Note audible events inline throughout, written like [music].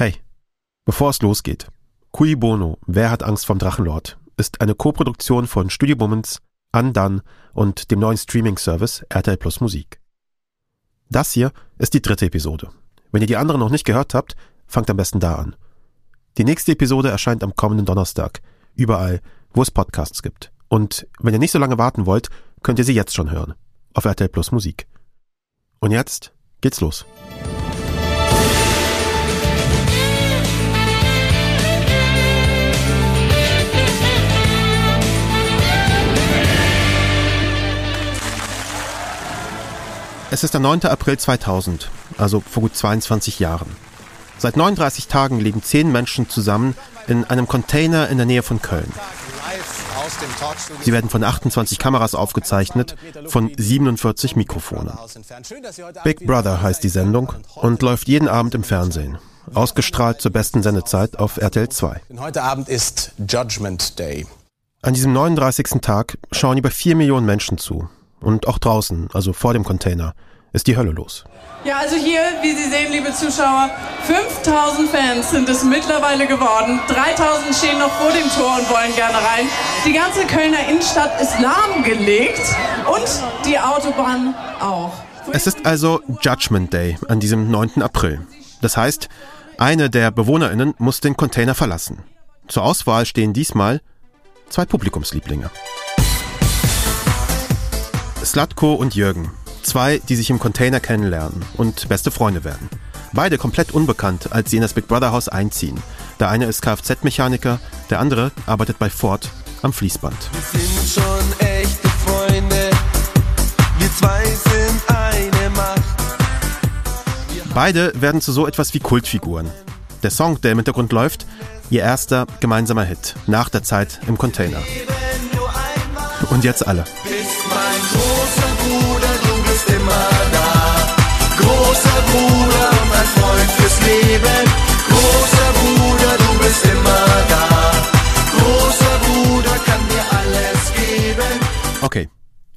Hey, bevor es losgeht. Cui Bono, Wer hat Angst vom Drachenlord? ist eine Koproduktion von Studio Bummens, Undone und dem neuen Streaming-Service RTL Plus Musik. Das hier ist die dritte Episode. Wenn ihr die anderen noch nicht gehört habt, fangt am besten da an. Die nächste Episode erscheint am kommenden Donnerstag, überall, wo es Podcasts gibt. Und wenn ihr nicht so lange warten wollt, könnt ihr sie jetzt schon hören. Auf RTL Plus Musik. Und jetzt geht's los. Es ist der 9. April 2000, also vor gut 22 Jahren. Seit 39 Tagen leben zehn Menschen zusammen in einem Container in der Nähe von Köln. Sie werden von 28 Kameras aufgezeichnet, von 47 Mikrofonen. Big Brother heißt die Sendung und läuft jeden Abend im Fernsehen. Ausgestrahlt zur besten Sendezeit auf RTL 2. Heute Abend ist Judgment Day. An diesem 39. Tag schauen über 4 Millionen Menschen zu. Und auch draußen, also vor dem Container, ist die Hölle los. Ja, also hier, wie Sie sehen, liebe Zuschauer, 5000 Fans sind es mittlerweile geworden. 3000 stehen noch vor dem Tor und wollen gerne rein. Die ganze Kölner Innenstadt ist lahmgelegt und die Autobahn auch. Es ist also Judgment Day an diesem 9. April. Das heißt, eine der BewohnerInnen muss den Container verlassen. Zur Auswahl stehen diesmal zwei Publikumslieblinge. Slatko und Jürgen. Zwei, die sich im Container kennenlernen und beste Freunde werden. Beide komplett unbekannt, als sie in das Big Brother Haus einziehen. Der eine ist Kfz-Mechaniker, der andere arbeitet bei Ford am Fließband. Wir sind schon echte Freunde. Wir zwei sind eine Macht. Beide werden zu so etwas wie Kultfiguren. Der Song, der im Hintergrund läuft, ihr erster gemeinsamer Hit nach der Zeit im Container. Und jetzt alle. Bist mein Leben. Großer Bruder, du bist immer da. Großer Bruder kann dir alles geben. Okay.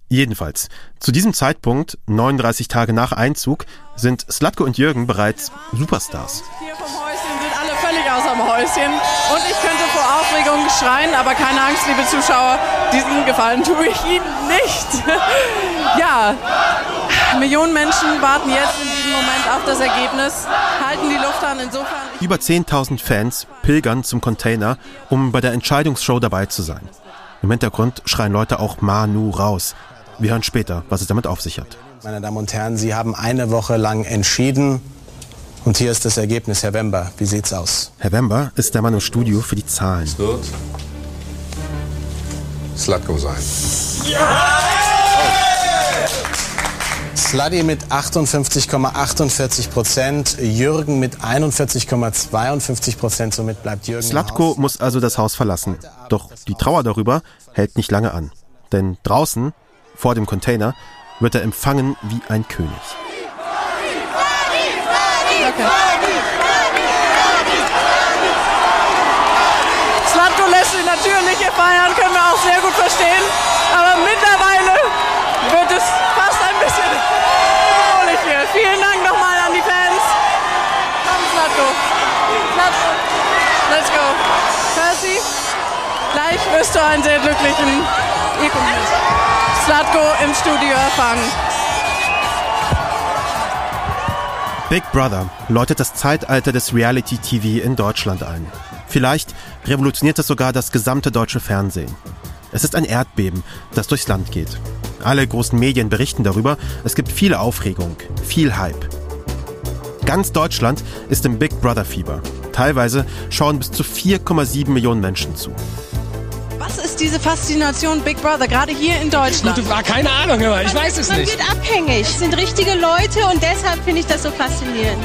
Jedenfalls, zu diesem Zeitpunkt, 39 Tage nach Einzug, sind Slatko und Jürgen bereits Superstars. Hier vom Häuschen sind alle völlig außer dem Häuschen. Und ich könnte vor Aufregung schreien, aber keine Angst, liebe Zuschauer, diesen Gefallen tue ich Ihnen nicht. [laughs] ja, Millionen Menschen warten jetzt in diesem Moment auf das Ergebnis, halten die Luft an. Insofern. Über 10.000 Fans pilgern zum Container, um bei der Entscheidungsshow dabei zu sein. Im Hintergrund schreien Leute auch Manu raus. Wir hören später, was es damit auf sich hat. Meine Damen und Herren, Sie haben eine Woche lang entschieden. Und hier ist das Ergebnis, Herr Wember. Wie sieht's aus? Herr Wember ist der Mann im Studio für die Zahlen. wird Slatko sein. Sluddy mit 58,48 Prozent, Jürgen mit 41,52 Prozent. Somit bleibt Jürgen. Slatko muss also das Haus verlassen. Doch die Trauer darüber hält nicht lange an. Denn draußen, vor dem Container, wird er empfangen wie ein König. Slatko lässt sich natürlich hier feiern, können wir auch sehr gut verstehen. Aber mittlerweile wird es fast ein bisschen bedrohlich hier. Vielen Dank nochmal an die Fans. Komm, Slatko. Slatko. Let's go. Percy, gleich wirst du einen sehr glücklichen Slatko im Studio erfangen. Big Brother läutet das Zeitalter des Reality-TV in Deutschland ein. Vielleicht revolutioniert es sogar das gesamte deutsche Fernsehen. Es ist ein Erdbeben, das durchs Land geht. Alle großen Medien berichten darüber. Es gibt viel Aufregung, viel Hype. Ganz Deutschland ist im Big Brother Fieber. Teilweise schauen bis zu 4,7 Millionen Menschen zu. Was ist diese Faszination Big Brother, gerade hier in Deutschland? Gute Frage, keine Ahnung, aber ich weiß es Man nicht. wird abhängig. Es sind richtige Leute und deshalb finde ich das so faszinierend.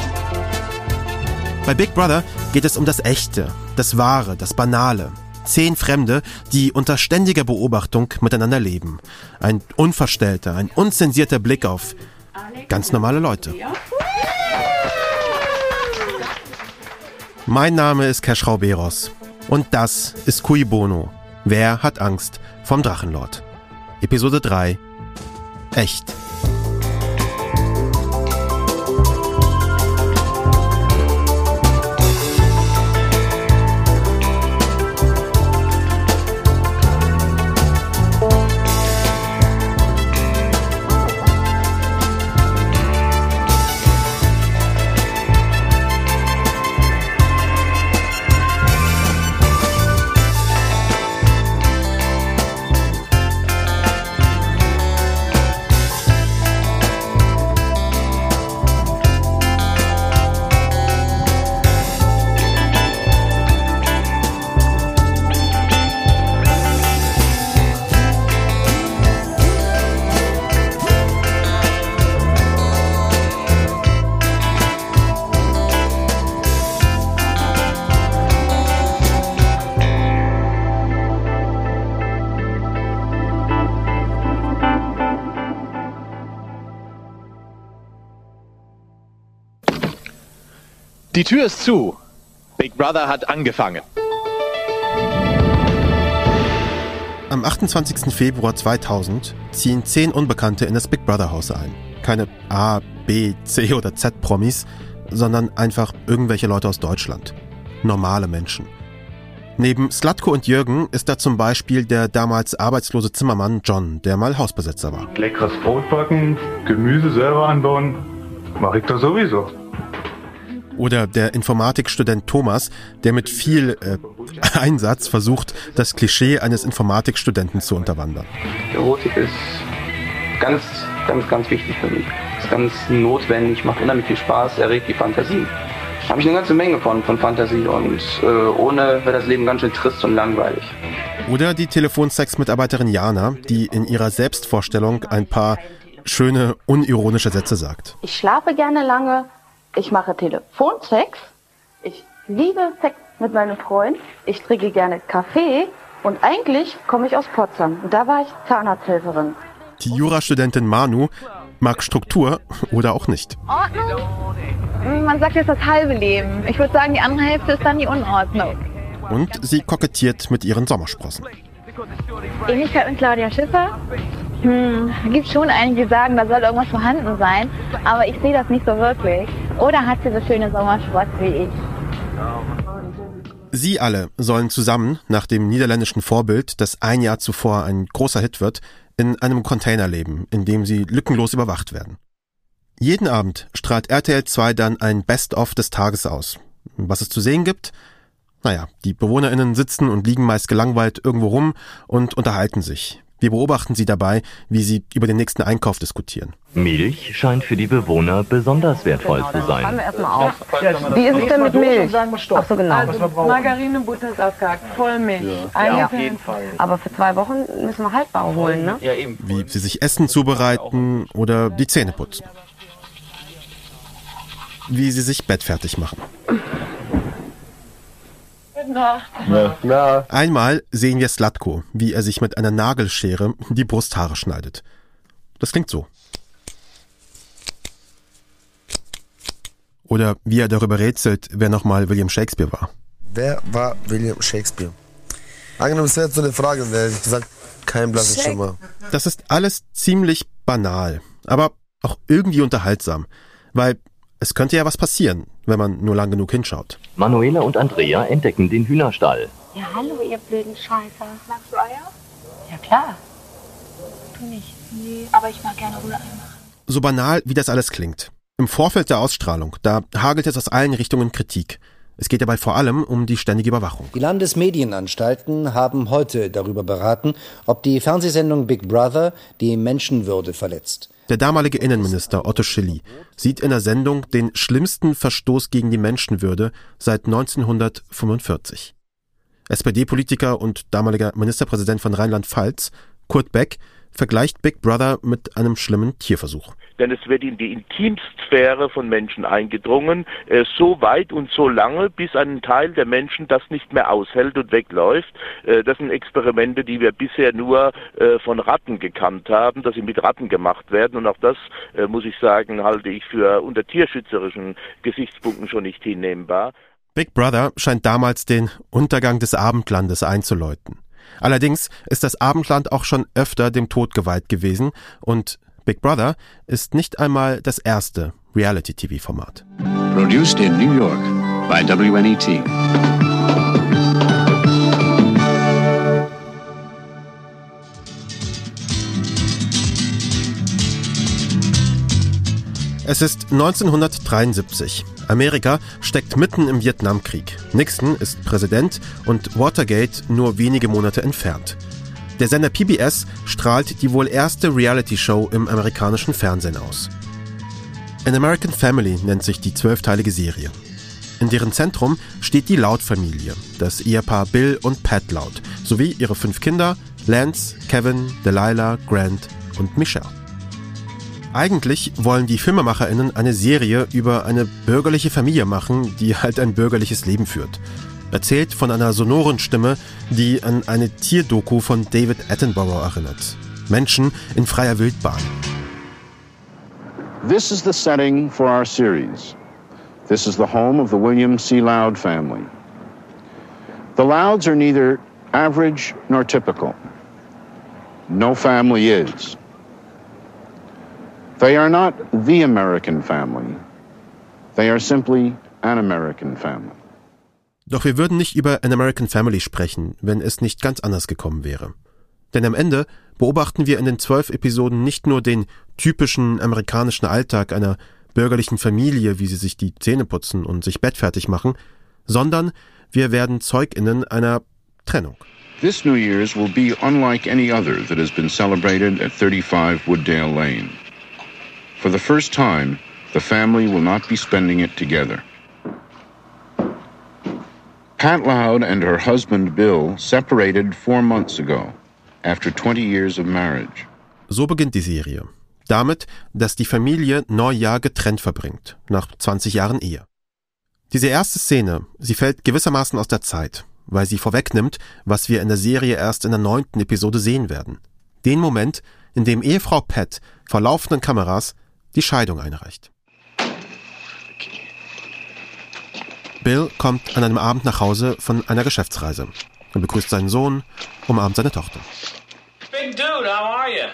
Bei Big Brother geht es um das Echte, das Wahre, das Banale. Zehn Fremde, die unter ständiger Beobachtung miteinander leben. Ein unverstellter, ein unzensierter Blick auf ganz normale Leute. Mein Name ist Keschrau Beros und das ist Cui Bono. Wer hat Angst vom Drachenlord? Episode 3. Echt. Die Tür ist zu. Big Brother hat angefangen. Am 28. Februar 2000 ziehen zehn Unbekannte in das Big Brother Haus ein. Keine A, B, C oder Z Promis, sondern einfach irgendwelche Leute aus Deutschland. Normale Menschen. Neben Slatko und Jürgen ist da zum Beispiel der damals arbeitslose Zimmermann John, der mal Hausbesetzer war. Leckeres Brot backen, Gemüse selber anbauen, mache ich doch sowieso. Oder der Informatikstudent Thomas, der mit viel äh, Einsatz versucht, das Klischee eines Informatikstudenten zu unterwandern. Erotik ist ganz, ganz, ganz wichtig für mich. Ist ganz notwendig, macht unheimlich viel Spaß, erregt die Fantasie. Habe ich eine ganze Menge von, von Fantasie und äh, ohne wäre das Leben ganz schön trist und langweilig. Oder die Telefonsex-Mitarbeiterin Jana, die in ihrer Selbstvorstellung ein paar schöne, unironische Sätze sagt. Ich schlafe gerne lange, ich mache Telefonsex, ich liebe Sex mit meinem Freund, ich trinke gerne Kaffee und eigentlich komme ich aus Potsdam und da war ich Zahnarzthelferin. Die Jurastudentin Manu mag Struktur oder auch nicht. Ordnung? Man sagt jetzt das halbe Leben. Ich würde sagen, die andere Hälfte ist dann die Unordnung. Und sie kokettiert mit ihren Sommersprossen. Ähnlichkeit mit Claudia Schiffer? Hm, gibt schon einige, die sagen, da soll irgendwas vorhanden sein, aber ich sehe das nicht so wirklich. Oder hat sie so schöne Sommersprossen wie ich? Sie alle sollen zusammen, nach dem niederländischen Vorbild, das ein Jahr zuvor ein großer Hit wird, in einem Container leben, in dem sie lückenlos überwacht werden. Jeden Abend strahlt RTL 2 dann ein Best-of des Tages aus. Was es zu sehen gibt? Naja, die BewohnerInnen sitzen und liegen meist gelangweilt irgendwo rum und unterhalten sich. Wir beobachten sie dabei, wie sie über den nächsten Einkauf diskutieren. Milch scheint für die Bewohner besonders wertvoll zu sein. wir erstmal auf. Wie ist es denn mit Milch? Ach so, genau. Also Margarine, Butter ist aufgehakt, Vollmilch. Ja, auf jeden Fall. Aber für zwei Wochen müssen wir haltbar holen, ne? Ja, eben. Wie sie sich Essen zubereiten oder die Zähne putzen. Wie sie sich bettfertig machen. Einmal sehen wir Slatko, wie er sich mit einer Nagelschere die Brusthaare schneidet. Das klingt so. Oder wie er darüber rätselt, wer nochmal William Shakespeare war. Wer war William Shakespeare? Angenommen, es wäre jetzt so eine Frage, wäre ich gesagt, kein blassen Schimmer. Das ist alles ziemlich banal, aber auch irgendwie unterhaltsam, weil es könnte ja was passieren, wenn man nur lang genug hinschaut. Manuela und Andrea entdecken den Hühnerstall. Ja, hallo, ihr blöden Scheißer. Magst du Eier? Ja, klar. Du nicht. Nee, aber ich mag gerne Rührei machen. So banal, wie das alles klingt. Im Vorfeld der Ausstrahlung, da hagelt es aus allen Richtungen Kritik. Es geht dabei vor allem um die ständige Überwachung. Die Landesmedienanstalten haben heute darüber beraten, ob die Fernsehsendung Big Brother die Menschenwürde verletzt. Der damalige Innenminister Otto Schilly sieht in der Sendung den schlimmsten Verstoß gegen die Menschenwürde seit 1945. SPD-Politiker und damaliger Ministerpräsident von Rheinland-Pfalz, Kurt Beck, vergleicht Big Brother mit einem schlimmen Tierversuch. Denn es wird in die Intimsphäre von Menschen eingedrungen, äh, so weit und so lange, bis ein Teil der Menschen das nicht mehr aushält und wegläuft. Äh, das sind Experimente, die wir bisher nur äh, von Ratten gekannt haben, dass sie mit Ratten gemacht werden. Und auch das, äh, muss ich sagen, halte ich für unter tierschützerischen Gesichtspunkten schon nicht hinnehmbar. Big Brother scheint damals den Untergang des Abendlandes einzuläuten. Allerdings ist das Abendland auch schon öfter dem Tod geweiht gewesen und Big Brother ist nicht einmal das erste Reality-TV-Format. Produced in New York by WNET. Es ist 1973. Amerika steckt mitten im Vietnamkrieg. Nixon ist Präsident und Watergate nur wenige Monate entfernt. Der Sender PBS strahlt die wohl erste Reality-Show im amerikanischen Fernsehen aus. An American Family nennt sich die zwölfteilige Serie. In deren Zentrum steht die Loud-Familie, das Ehepaar Bill und Pat Loud, sowie ihre fünf Kinder Lance, Kevin, Delilah, Grant und Michelle. Eigentlich wollen die FilmemacherInnen eine Serie über eine bürgerliche Familie machen, die halt ein bürgerliches Leben führt. Erzählt von einer sonoren Stimme, die an eine Tierdoku von David Attenborough erinnert. Menschen in freier Wildbahn. This is the setting for our series. This is the home of the William C. Loud family. The Louds are neither average nor typical. No family is. They are not the American family. They are simply an American family. Doch wir würden nicht über An American Family sprechen, wenn es nicht ganz anders gekommen wäre. Denn am Ende beobachten wir in den zwölf Episoden nicht nur den typischen amerikanischen Alltag einer bürgerlichen Familie, wie sie sich die Zähne putzen und sich bettfertig machen, sondern wir werden ZeugInnen einer Trennung. This New Year's will be unlike any other that has been celebrated at 35 Wooddale Lane. For the first time, the family will not be spending it together. Pat Loud and her husband Bill separated four months ago, after 20 years of marriage. So beginnt die Serie. Damit, dass die Familie Neujahr getrennt verbringt, nach 20 Jahren Ehe. Diese erste Szene, sie fällt gewissermaßen aus der Zeit, weil sie vorwegnimmt, was wir in der Serie erst in der neunten Episode sehen werden. Den Moment, in dem Ehefrau Pat vor laufenden Kameras die Scheidung einreicht. Bill kommt an einem Abend nach Hause von einer Geschäftsreise. Er begrüßt seinen Sohn, umarmt seine Tochter. Big dude, how are you?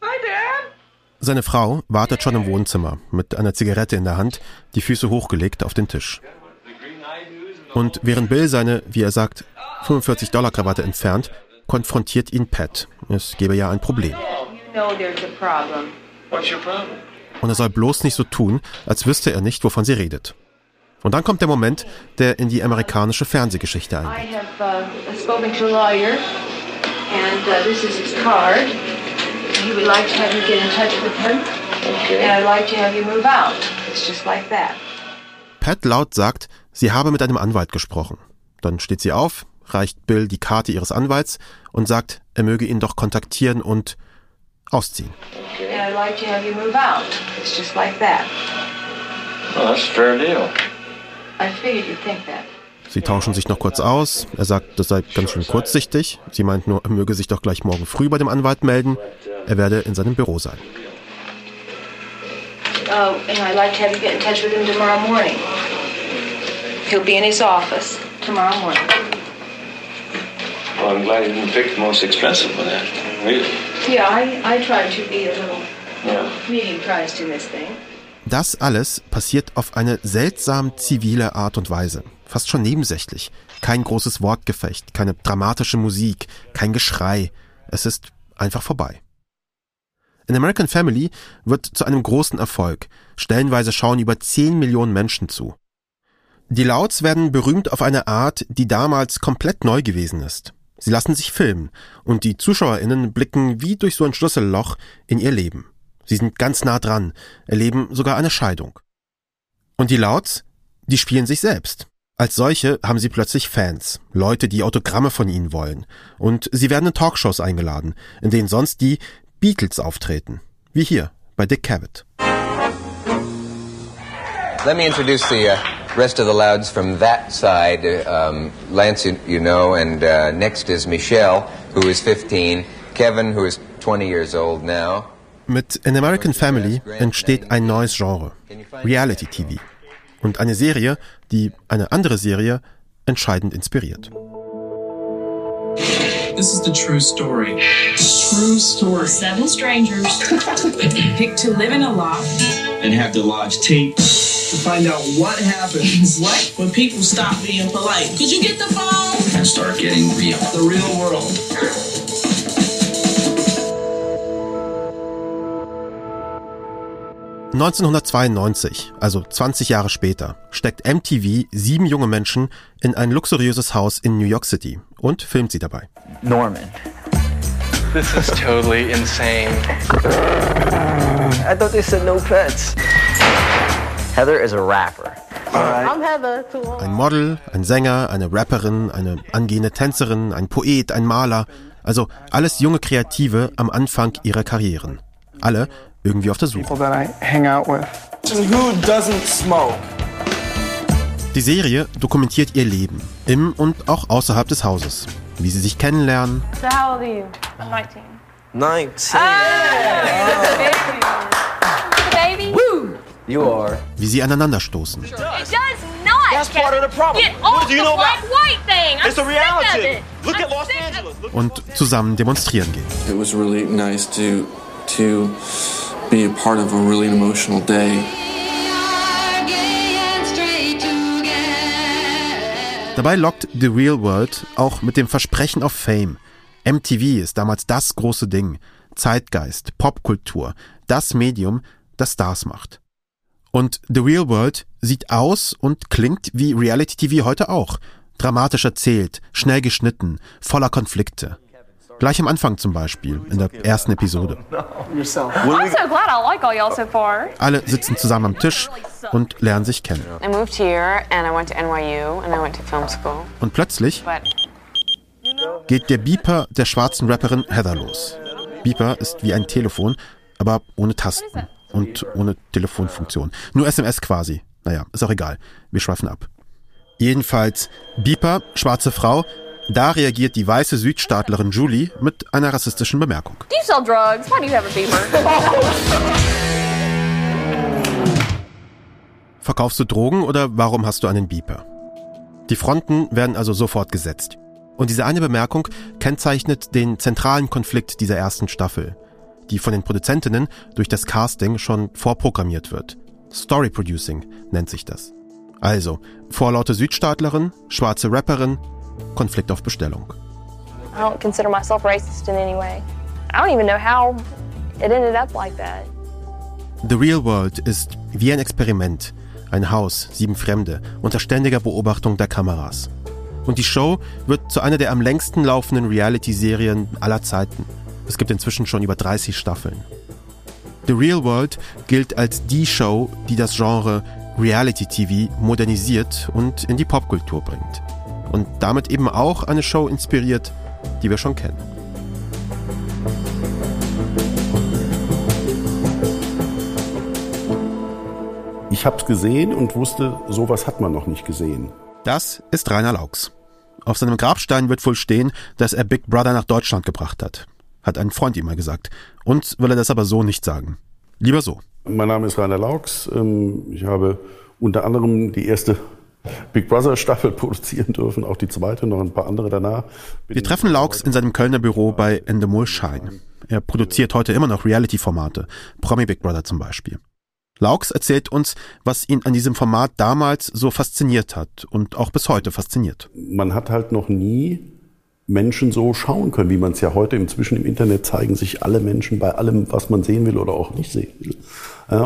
Hi, Dad. Seine Frau wartet schon im Wohnzimmer mit einer Zigarette in der Hand, die Füße hochgelegt auf den Tisch. Und während Bill seine, wie er sagt, 45 Dollar Krawatte entfernt, konfrontiert ihn Pat. Es gebe ja ein Problem. Und er soll bloß nicht so tun, als wüsste er nicht, wovon sie redet. Und dann kommt der Moment, der in die amerikanische Fernsehgeschichte eingeht. Uh, uh. Pat laut sagt, sie habe mit einem Anwalt gesprochen. Dann steht sie auf, reicht Bill die Karte ihres Anwalts und sagt, er möge ihn doch kontaktieren und ausziehen. And I'd like to have you move out. It's just like that. Well, that's a fair deal. I figured you'd think that. Sie tauschen sich noch kurz aus. Er sagt, das sei ganz schön kurzsichtig. Sie meint nur, er möge sich doch gleich morgen früh bei dem Anwalt melden. Er werde in seinem Büro sein. Oh, and I'd like to have you get in touch with him tomorrow morning. He'll be in his office tomorrow morning. Well, I'm glad you didn't pick the most expensive one then. Really? Yeah, I, I tried to be a little Yeah. medium priced in this thing. Das alles passiert auf eine seltsam zivile Art und Weise. Fast schon nebensächlich. Kein großes Wortgefecht, keine dramatische Musik, kein Geschrei. Es ist einfach vorbei. An American Family wird zu einem großen Erfolg. Stellenweise schauen über 10 Millionen Menschen zu. Die Louds werden berühmt auf eine Art, die damals komplett neu gewesen ist. Sie lassen sich filmen und die ZuschauerInnen blicken wie durch so ein Schlüsselloch in ihr Leben. Sie sind ganz nah dran, erleben sogar eine Scheidung. Und die Louds, die spielen sich selbst. Als solche haben sie plötzlich Fans, Leute, die Autogramme von ihnen wollen. Und sie werden in Talkshows eingeladen, in denen sonst die Beatles auftreten. Wie hier bei Dick Cavett. Let me introduce the uh, rest of the Louds from that side. Um, Lance, you, you know, and uh, next is Michelle, who is 15, Kevin, who is 20 years old now. Mit An American Family entsteht ein neues Genre, Reality TV. Und eine Serie, die eine andere Serie entscheidend inspiriert. This is the true story. True story. Seven strangers [laughs] picked to live in a loft. And have the lodge taped to find out what happens. What? [laughs] When people stop being polite. Could you get the phone? And start getting real. The real world. 1992, also 20 Jahre später, steckt MTV sieben junge Menschen in ein luxuriöses Haus in New York City und filmt sie dabei. Norman. This is totally insane. I thought they said no pets. Heather is a rapper. I'm Heather. Too. Ein Model, ein Sänger, eine Rapperin, eine angehende Tänzerin, ein Poet, ein Maler, also alles junge Kreative am Anfang ihrer Karrieren. Alle irgendwie auf der Suche. People that I hang out with. And who doesn't smoke? Die Serie dokumentiert ihr Leben, im und auch außerhalb des Hauses, wie sie sich kennenlernen, So how old are you? I'm 19. 19. Baby. Woo! You are. Wie sie aneinanderstoßen. Und zusammen demonstrieren gehen. It was really nice to to be a part of a really emotional day. Dabei lockt The Real World auch mit dem Versprechen auf Fame. MTV ist damals das große Ding. Zeitgeist, Popkultur, das Medium, das Stars macht. Und The Real World sieht aus und klingt wie Reality TV heute auch. Dramatisch erzählt, schnell geschnitten, voller Konflikte. Gleich am Anfang zum Beispiel, in der ersten Episode. Yourself. I'm so glad I like all y'all so far. Alle sitzen zusammen am Tisch und lernen sich kennen. I moved here and I went to NYU and I went to film school. Und plötzlich geht der Beeper der schwarzen Rapperin Heather los. Beeper ist wie ein Telefon, aber ohne Tasten und ohne Telefonfunktion. Nur SMS quasi. Naja, ist auch egal. Wir schweifen ab. Jedenfalls, Beeper, schwarze Frau, da reagiert die weiße Südstaatlerin Julie mit einer rassistischen Bemerkung. Do you sell drugs? Why do you have a beamer? Verkaufst du Drogen oder warum hast du einen Beeper? Die Fronten werden also sofort gesetzt. Und diese eine Bemerkung kennzeichnet den zentralen Konflikt dieser ersten Staffel, die von den Produzentinnen durch das Casting schon vorprogrammiert wird. Story Producing nennt sich das. Also, vorlaute Südstaatlerin, schwarze Rapperin, Konflikt auf Bestellung. I don't consider myself racist in any way. I don't even know how it ended up like that. The Real World ist wie ein Experiment, ein Haus, sieben Fremde, unter ständiger Beobachtung der Kameras. Und die Show wird zu einer der am längsten laufenden Reality-Serien aller Zeiten. Es gibt inzwischen schon über 30 Staffeln. The Real World gilt als die Show, die das Genre Reality TV modernisiert und in die Popkultur bringt. Und damit eben auch eine Show inspiriert, die wir schon kennen. Ich hab's gesehen und wusste, sowas hat man noch nicht gesehen. Das ist Rainer Laux. Auf seinem Grabstein wird wohl stehen, dass er Big Brother nach Deutschland gebracht hat. Hat ein Freund ihm mal gesagt. Uns will er das aber so nicht sagen. Lieber so. Mein Name ist Rainer Laux. Ähm, Ich habe unter anderem die erste Big Brother Staffel [laughs] produzieren dürfen, auch die zweite, noch ein paar andere danach. Wir treffen Laux in seinem Kölner Büro bei Endemol Shine. Er produziert heute immer noch Reality-Formate, Promi Big Brother zum Beispiel. Laux erzählt uns, was ihn an diesem Format damals so fasziniert hat und auch bis heute fasziniert. Man hat halt noch nie Menschen so schauen können, wie man es ja heute inzwischen im Internet zeigen sich alle Menschen bei allem, was man sehen will oder auch nicht sehen will.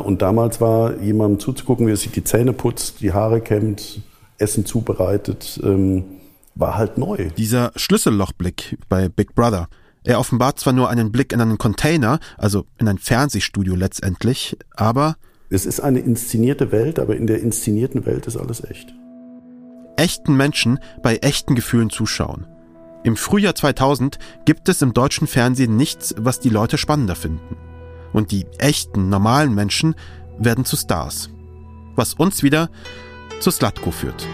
Und damals war jemandem zuzugucken, wie er sich die Zähne putzt, die Haare kämmt, Essen zubereitet, ähm, war halt neu. Dieser Schlüssellochblick bei Big Brother. Er offenbart zwar nur einen Blick in einen Container, also in ein Fernsehstudio letztendlich, aber Es ist eine inszenierte Welt, aber in der inszenierten Welt ist alles echt. echten Menschen bei echten Gefühlen zuschauen. Im Frühjahr 2000 gibt es im deutschen Fernsehen nichts, was die Leute spannender finden. Und die echten, normalen Menschen werden zu Stars. Was uns wieder zu Slatko führt.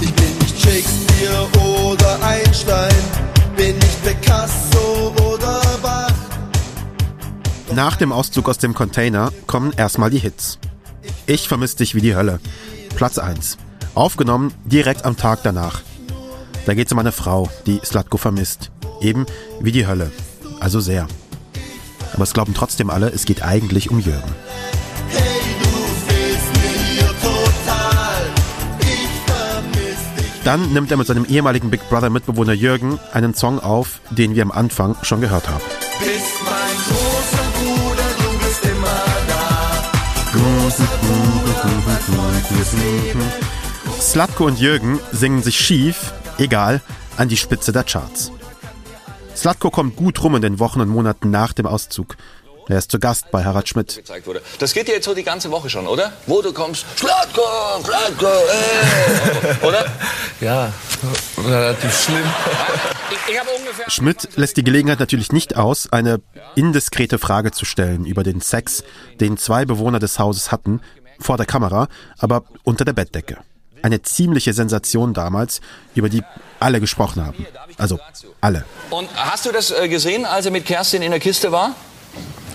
Ich bin nicht Shakespeare oder Einstein, bin nicht Picasso. Nach dem Auszug aus dem Container kommen erstmal die Hits. Ich vermiss dich wie die Hölle. Platz 1. Aufgenommen direkt am Tag danach. Da geht's um eine Frau, die Slatko vermisst. Eben wie die Hölle. Also sehr. Aber es glauben trotzdem alle, es geht eigentlich um Jürgen. Dann nimmt er mit seinem ehemaligen Big Brother Mitbewohner Jürgen einen Song auf, den wir am Anfang schon gehört haben. Slatko und Jürgen singen sich schief, egal, an die Spitze der Charts. Slatko kommt gut rum in den Wochen und Monaten nach dem Auszug. Er ist zu Gast bei Harald Schmidt. Das geht dir jetzt so die ganze Woche schon, oder? Wo du kommst, Schlatko, Schlatko, ey. [laughs] oder? Ja, relativ schlimm. [laughs] Schmidt lässt die Gelegenheit natürlich nicht aus, eine indiskrete Frage zu stellen über den Sex, den zwei Bewohner des Hauses hatten, vor der Kamera, aber unter der Bettdecke. Eine ziemliche Sensation damals, über die alle gesprochen haben. Also alle. Und hast du das äh, gesehen, als er mit Kerstin in der Kiste war?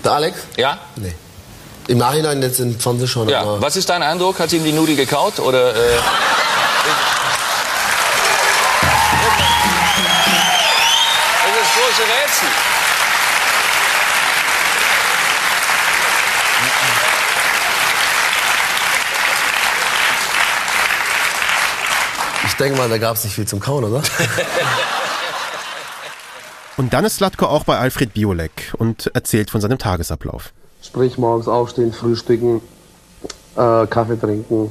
Der Alex? Ja? Nee. Im Nachhinein jetzt im Fernsehen schon. Ja. aber- Was ist dein Eindruck? Hat sie ihm die Nudel gekaut oder? Äh, [laughs] Ich denke mal, da gab es nicht viel zum Kauen, oder? [laughs] Und dann ist Slatko auch bei Alfred Biolek und erzählt von seinem Tagesablauf. Sprich, morgens aufstehen, frühstücken, äh, Kaffee trinken.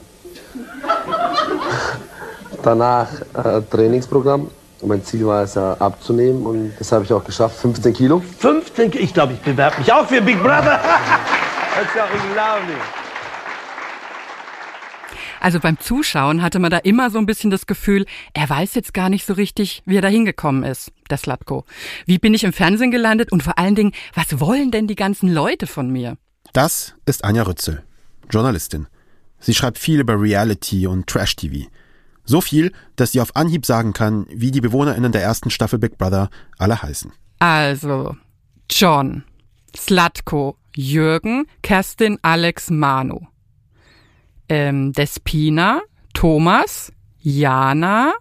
[laughs] Danach äh, Trainingsprogramm. Und mein Ziel war es ja abzunehmen und das habe ich auch geschafft. 15 Kilo. 15, ich glaube, ich bewerbe mich auch für Big Brother. [laughs] das ist ja unglaublich. Also beim Zuschauen hatte man da immer so ein bisschen das Gefühl, er weiß jetzt gar nicht so richtig, wie er da hingekommen ist, der Slatko. Wie bin ich im Fernsehen gelandet und vor allen Dingen, was wollen denn die ganzen Leute von mir? Das ist Anja Rützel, Journalistin. Sie schreibt viel über Reality und Trash-TV. So viel, dass sie auf Anhieb sagen kann, wie die BewohnerInnen der ersten Staffel Big Brother alle heißen. Also John, Slatko, Jürgen, Kerstin, Alex, Manu. Ähm, Despina, Thomas, Jana,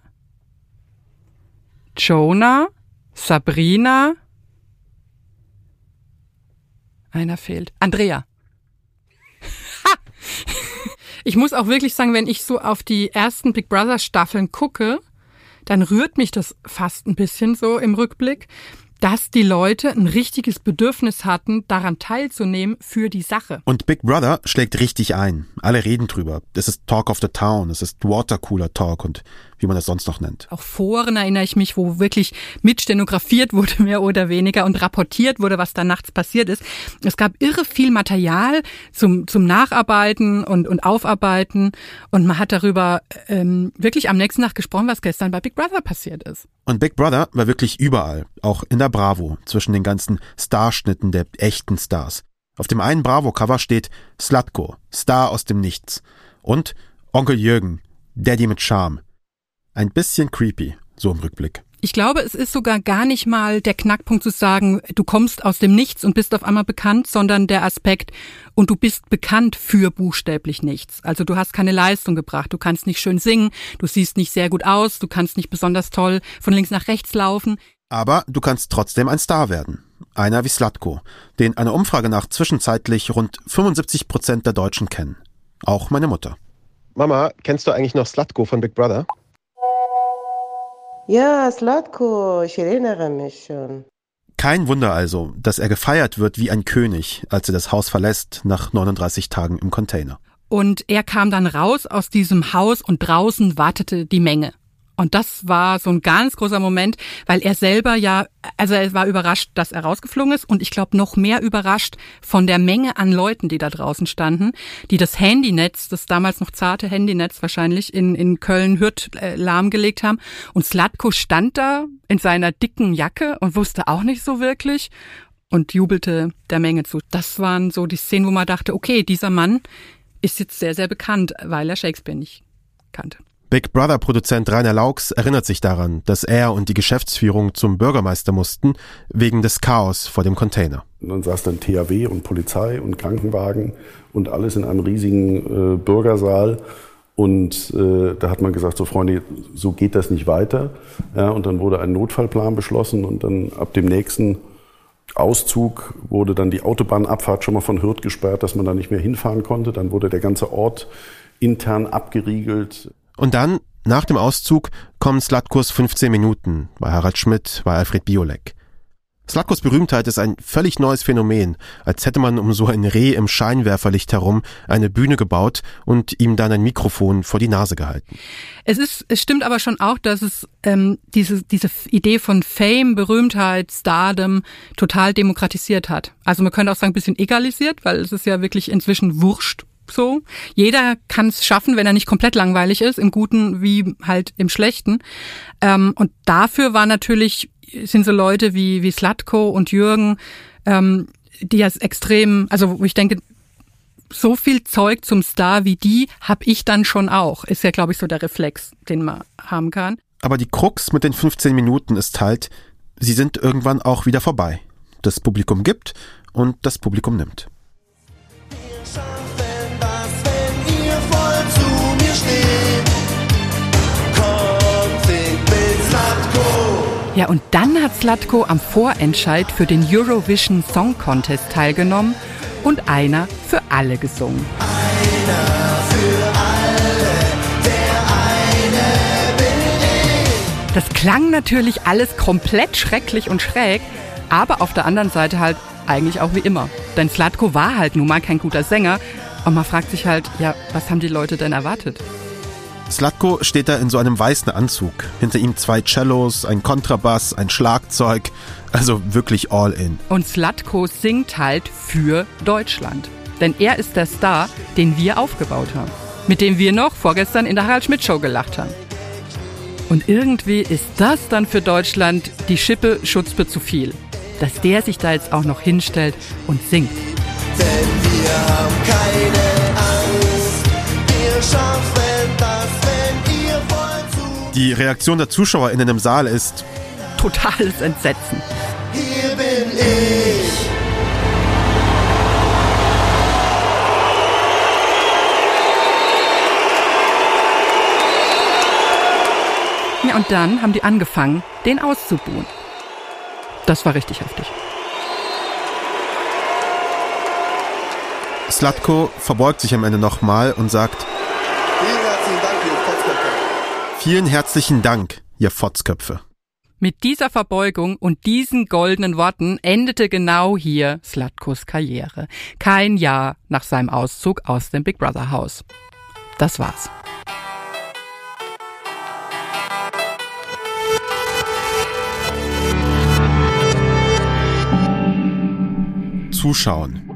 Jonah, Sabrina. Einer fehlt. Andrea. Ha! Ich muss auch wirklich sagen, wenn ich so auf die ersten Big Brother Staffeln gucke, dann rührt mich das fast ein bisschen so im Rückblick, dass die Leute ein richtiges Bedürfnis hatten, daran teilzunehmen für die Sache. Und Big Brother schlägt richtig ein. Alle reden drüber. Es ist Talk of the Town, es ist Watercooler Talk und wie man das sonst noch nennt. Auch Foren erinnere ich mich, wo wirklich mitstenografiert wurde, [laughs] mehr oder weniger, und rapportiert wurde, was da nachts passiert ist. Es gab irre viel Material zum, zum Nacharbeiten und, und Aufarbeiten. Und man hat darüber ähm, wirklich am nächsten Tag gesprochen, was gestern bei Big Brother passiert ist. Und Big Brother war wirklich überall, auch in der Bravo, zwischen den ganzen Starschnitten der echten Stars. Auf dem einen Bravo-Cover steht Slatko, Star aus dem Nichts. Und Onkel Jürgen, Daddy mit Charme. Ein bisschen creepy, so im Rückblick. Ich glaube, es ist sogar gar nicht mal der Knackpunkt zu sagen, du kommst aus dem Nichts und bist auf einmal bekannt, sondern der Aspekt, und du bist bekannt für buchstäblich nichts. Also du hast keine Leistung gebracht, du kannst nicht schön singen, du siehst nicht sehr gut aus, du kannst nicht besonders toll von links nach rechts laufen. Aber du kannst trotzdem ein Star werden. Einer wie Slatko, den einer Umfrage nach zwischenzeitlich rund 75 Prozent der Deutschen kennen. Auch meine Mutter. Mama, kennst du eigentlich noch Slatko von Big Brother? Ja, Slatko, ich erinnere mich schon. Kein Wunder also, dass er gefeiert wird wie ein König, als er das Haus verlässt nach 39 Tagen im Container. Und er kam dann raus aus diesem Haus und draußen wartete die Menge. Und das war so ein ganz großer Moment, weil er selber ja, also er war überrascht, dass er rausgeflogen ist und ich glaube noch mehr überrascht von der Menge an Leuten, die da draußen standen, die das Handynetz, das damals noch zarte Handynetz wahrscheinlich in, in Köln-Hürth äh, lahmgelegt haben. Und Slatko stand da in seiner dicken Jacke und wusste auch nicht so wirklich und jubelte der Menge zu. Das waren so die Szenen, wo man dachte, okay, dieser Mann ist jetzt sehr, sehr bekannt, weil er Shakespeare nicht kannte. Big Brother Produzent Rainer Laux erinnert sich daran, dass er und die Geschäftsführung zum Bürgermeister mussten, wegen des Chaos vor dem Container. Und dann saß dann THW und Polizei und Krankenwagen und alles in einem riesigen äh, Bürgersaal. Und äh, da hat man gesagt, so Freunde, so geht das nicht weiter. Ja, und dann wurde ein Notfallplan beschlossen und dann ab dem nächsten Auszug wurde dann die Autobahnabfahrt schon mal von Hürth gesperrt, dass man da nicht mehr hinfahren konnte. Dann wurde der ganze Ort intern abgeriegelt. Und dann, nach dem Auszug, kommen Slatkos 15 Minuten bei Harald Schmidt, bei Alfred Biolek. Slatkos Berühmtheit ist ein völlig neues Phänomen, als hätte man um so ein Reh im Scheinwerferlicht herum eine Bühne gebaut und ihm dann ein Mikrofon vor die Nase gehalten. Es ist, es stimmt aber schon auch, dass es ähm, diese, diese Idee von Fame, Berühmtheit, Stardom total demokratisiert hat. Also man könnte auch sagen, ein bisschen egalisiert, weil es ist ja wirklich inzwischen wurscht, so. Jeder kann es schaffen, wenn er nicht komplett langweilig ist, im Guten wie halt im Schlechten. Ähm, und dafür war natürlich, sind so Leute wie, wie Slatko und Jürgen, ähm, die jetzt extrem, also ich denke, so viel Zeug zum Star wie die hab ich dann schon auch. Ist ja, glaube ich, so der Reflex, den man haben kann. Aber die Krux mit den 15 Minuten ist halt, sie sind irgendwann auch wieder vorbei. Das Publikum gibt und das Publikum nimmt. Ja, und dann hat Slatko am Vorentscheid für den Eurovision Song Contest teilgenommen und einer für alle gesungen. Das klang natürlich alles komplett schrecklich und schräg, aber auf der anderen Seite halt eigentlich auch wie immer. Denn Slatko war halt nun mal kein guter Sänger und man fragt sich halt, ja, was haben die Leute denn erwartet? Slatko steht da in so einem weißen Anzug. Hinter ihm zwei Cellos, ein Kontrabass, ein Schlagzeug. Also wirklich all in. Und Slatko singt halt für Deutschland. Denn er ist der Star, den wir aufgebaut haben. Mit dem wir noch vorgestern in der Harald Schmidt Show gelacht haben. Und irgendwie ist das dann für Deutschland die Schippe Schutzpe zu viel. Dass der sich da jetzt auch noch hinstellt und singt. Denn wir haben keine Angst. Wir schaffen Die Reaktion der ZuschauerInnen im Saal ist totales Entsetzen. Hier bin ich. Ja, und dann haben die angefangen, den auszubuhen. Das war richtig heftig. Slatko verbeugt sich am Ende nochmal und sagt Vielen herzlichen Dank, ihr Fotzköpfe. Mit dieser Verbeugung und diesen goldenen Worten endete genau hier Slatkos Karriere. Kein Jahr nach seinem Auszug aus dem Big Brother Haus. Das war's. Zuschauen.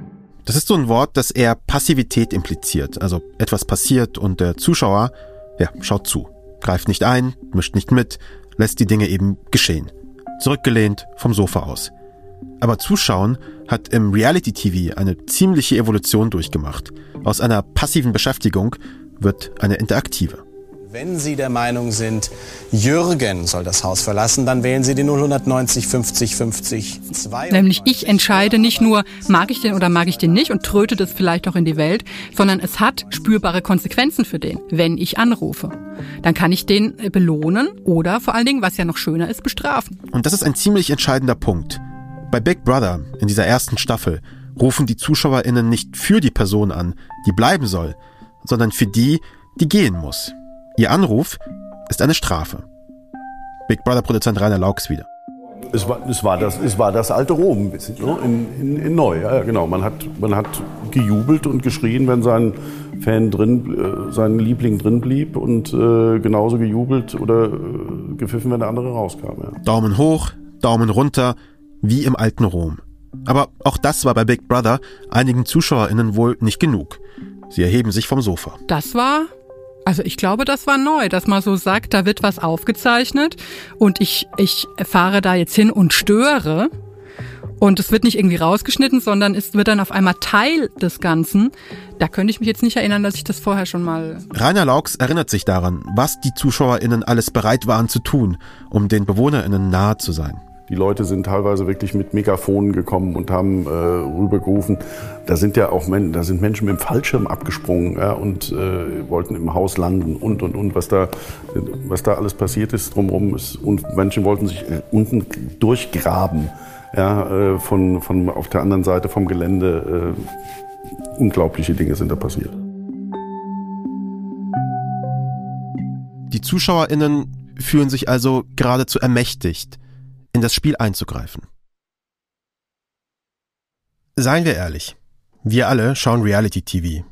Das ist so ein Wort, das eher Passivität impliziert. Also etwas passiert und der Zuschauer, ja, schaut zu. Greift nicht ein, mischt nicht mit, lässt die Dinge eben geschehen. Zurückgelehnt vom Sofa aus. Aber Zuschauen hat im Reality-TV eine ziemliche Evolution durchgemacht. Aus einer passiven Beschäftigung wird eine interaktive. Wenn Sie der Meinung sind, Jürgen soll das Haus verlassen, dann wählen Sie die 090 50 50 2. Nämlich ich entscheide nicht nur, mag ich den oder mag ich den nicht und tröte das vielleicht auch in die Welt, sondern es hat spürbare Konsequenzen für den, wenn ich anrufe. Dann kann ich den belohnen oder vor allen Dingen, was ja noch schöner ist, bestrafen. Und das ist ein ziemlich entscheidender Punkt. Bei Big Brother in dieser ersten Staffel rufen die ZuschauerInnen nicht für die Person an, die bleiben soll, sondern für die, die gehen muss. Ihr Anruf ist eine Strafe. Big Brother Produzent Rainer Laux wieder. Es war, es war, das, es war das alte Rom ein bisschen, ne? in, in, in neu. Ja, ja, genau. Man hat, man hat gejubelt und geschrien, wenn sein Fan drin, äh, sein Liebling drin blieb und äh, genauso gejubelt oder äh, gepfiffen, wenn der andere rauskam. Ja. Daumen hoch, Daumen runter, wie im alten Rom. Aber auch das war bei Big Brother einigen ZuschauerInnen wohl nicht genug. Sie erheben sich vom Sofa. Das war also ich glaube, das war neu, dass man so sagt, da wird was aufgezeichnet und ich, ich fahre da jetzt hin und störe. Und es wird nicht irgendwie rausgeschnitten, sondern es wird dann auf einmal Teil des Ganzen. Da könnte ich mich jetzt nicht erinnern, dass ich das vorher schon mal. Rainer Laux erinnert sich daran, was die ZuschauerInnen alles bereit waren zu tun, um den BewohnerInnen nahe zu sein. Die Leute sind teilweise wirklich mit Megafonen gekommen und haben äh, rübergerufen. Da sind ja auch Men da sind Menschen mit dem Fallschirm abgesprungen ja, und äh, wollten im Haus landen und und und was da was da alles passiert ist drumherum ist und Menschen wollten sich äh, unten durchgraben ja, äh, von von auf der anderen Seite vom Gelände. Äh, unglaubliche Dinge sind da passiert. Die ZuschauerInnen fühlen sich also geradezu ermächtigt in das Spiel einzugreifen. Seien wir ehrlich, wir alle schauen Reality TV.